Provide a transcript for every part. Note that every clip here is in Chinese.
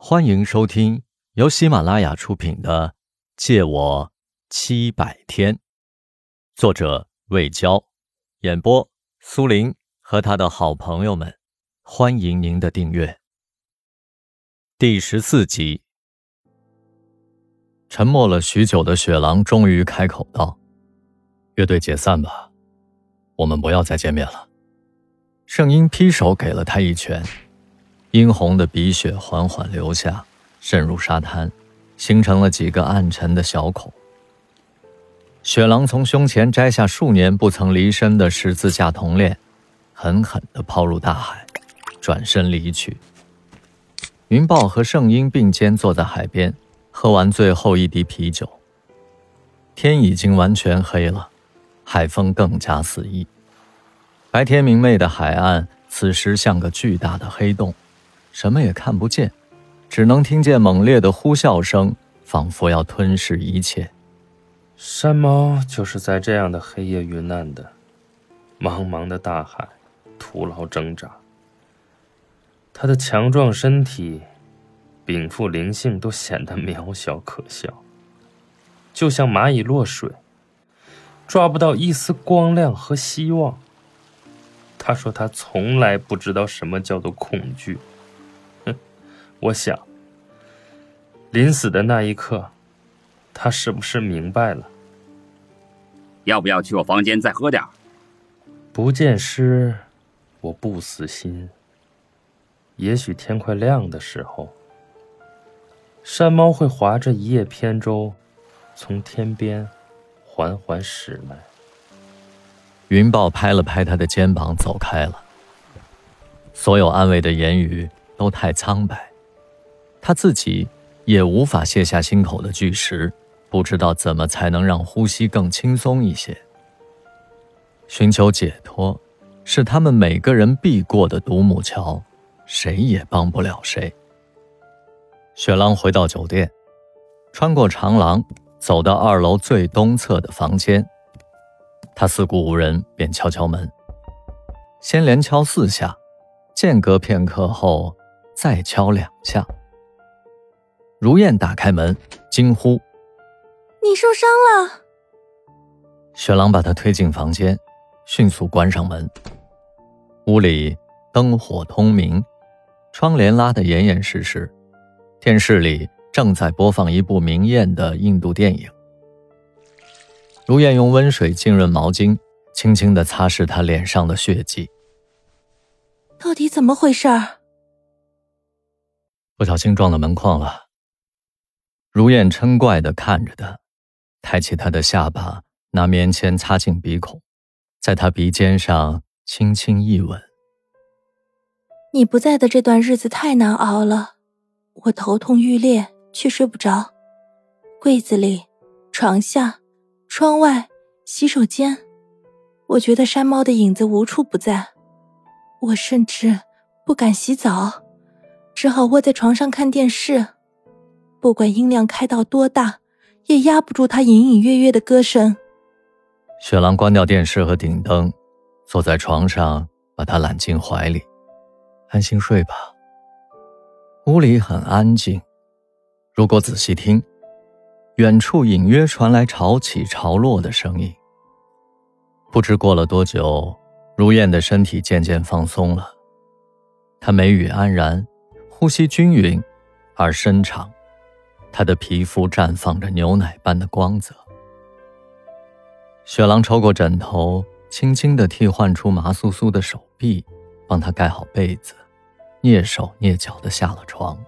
欢迎收听由喜马拉雅出品的《借我七百天》，作者魏娇，演播苏林和他的好朋友们。欢迎您的订阅。第十四集，沉默了许久的雪狼终于开口道：“乐队解散吧，我们不要再见面了。”圣婴劈手给了他一拳。殷红的鼻血缓缓流下，渗入沙滩，形成了几个暗沉的小孔。雪狼从胸前摘下数年不曾离身的十字架铜链，狠狠地抛入大海，转身离去。云豹和圣婴并肩坐在海边，喝完最后一滴啤酒。天已经完全黑了，海风更加肆意。白天明媚的海岸，此时像个巨大的黑洞。什么也看不见，只能听见猛烈的呼啸声，仿佛要吞噬一切。山猫就是在这样的黑夜遇难的。茫茫的大海，徒劳挣扎。它的强壮身体，禀赋灵性都显得渺小可笑，就像蚂蚁落水，抓不到一丝光亮和希望。他说他从来不知道什么叫做恐惧。我想，临死的那一刻，他是不是明白了？要不要去我房间再喝点不见尸，我不死心。也许天快亮的时候，山猫会划着一叶扁舟，从天边缓缓驶来。云豹拍了拍他的肩膀，走开了。所有安慰的言语都太苍白。他自己也无法卸下心口的巨石，不知道怎么才能让呼吸更轻松一些。寻求解脱，是他们每个人必过的独木桥，谁也帮不了谁。雪狼回到酒店，穿过长廊，走到二楼最东侧的房间。他四顾无人，便敲敲门，先连敲四下，间隔片刻后再敲两下。如燕打开门，惊呼：“你受伤了！”雪狼把他推进房间，迅速关上门。屋里灯火通明，窗帘拉得严严实实。电视里正在播放一部明艳的印度电影。如燕用温水浸润毛巾，轻轻地擦拭他脸上的血迹。到底怎么回事？不小心撞到门框了。如燕嗔怪地看着他，抬起他的下巴，拿棉签擦进鼻孔，在他鼻尖上轻轻一吻。你不在的这段日子太难熬了，我头痛欲裂，却睡不着。柜子里、床下、窗外、洗手间，我觉得山猫的影子无处不在。我甚至不敢洗澡，只好窝在床上看电视。不管音量开到多大，也压不住他隐隐约约的歌声。雪狼关掉电视和顶灯，坐在床上，把他揽进怀里，安心睡吧。屋里很安静，如果仔细听，远处隐约传来潮起潮落的声音。不知过了多久，如燕的身体渐渐放松了，她眉宇安然，呼吸均匀而深长。他的皮肤绽放着牛奶般的光泽。雪狼抽过枕头，轻轻地替换出麻酥酥的手臂，帮他盖好被子，蹑手蹑脚地下了床。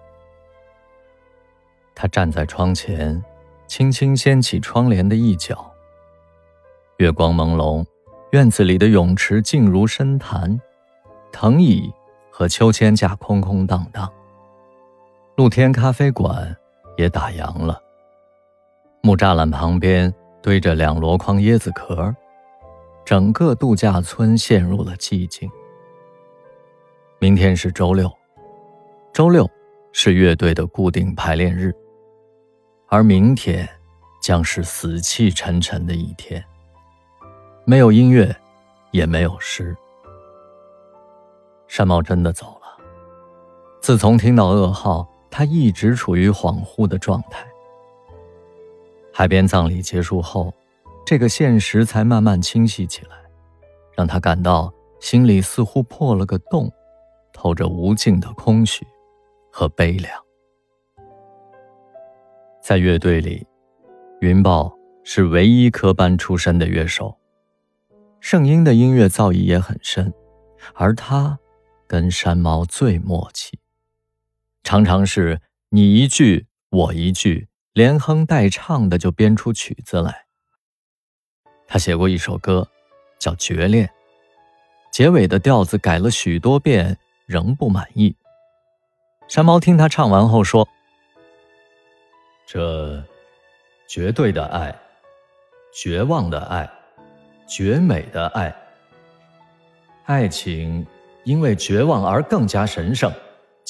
他站在窗前，轻轻掀起窗帘的一角。月光朦胧，院子里的泳池静如深潭，藤椅和秋千架空空荡荡。露天咖啡馆。也打烊了。木栅栏旁边堆着两箩筐椰子壳，整个度假村陷入了寂静。明天是周六，周六是乐队的固定排练日，而明天将是死气沉沉的一天，没有音乐，也没有诗。山猫真的走了。自从听到噩耗。他一直处于恍惚的状态。海边葬礼结束后，这个现实才慢慢清晰起来，让他感到心里似乎破了个洞，透着无尽的空虚和悲凉。在乐队里，云豹是唯一科班出身的乐手。圣婴的音乐造诣也很深，而他跟山猫最默契，常常是你一句我一句，连哼带唱的就编出曲子来。他写过一首歌，叫《绝恋》，结尾的调子改了许多遍，仍不满意。山猫听他唱完后说。这绝对的爱，绝望的爱，绝美的爱。爱情因为绝望而更加神圣，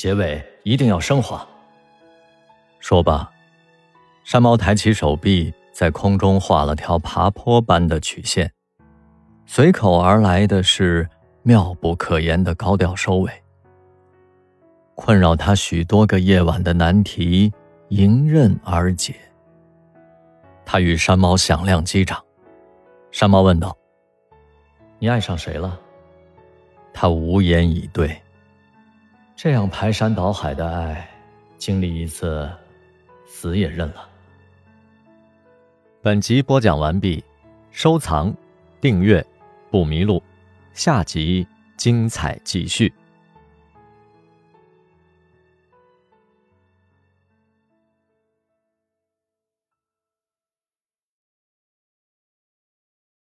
结尾一定要升华。说罢，山猫抬起手臂，在空中画了条爬坡般的曲线，随口而来的是妙不可言的高调收尾。困扰他许多个夜晚的难题。迎刃而解。他与山猫响亮击掌。山猫问道：“你爱上谁了？”他无言以对。这样排山倒海的爱，经历一次，死也认了。本集播讲完毕，收藏、订阅，不迷路。下集精彩继续。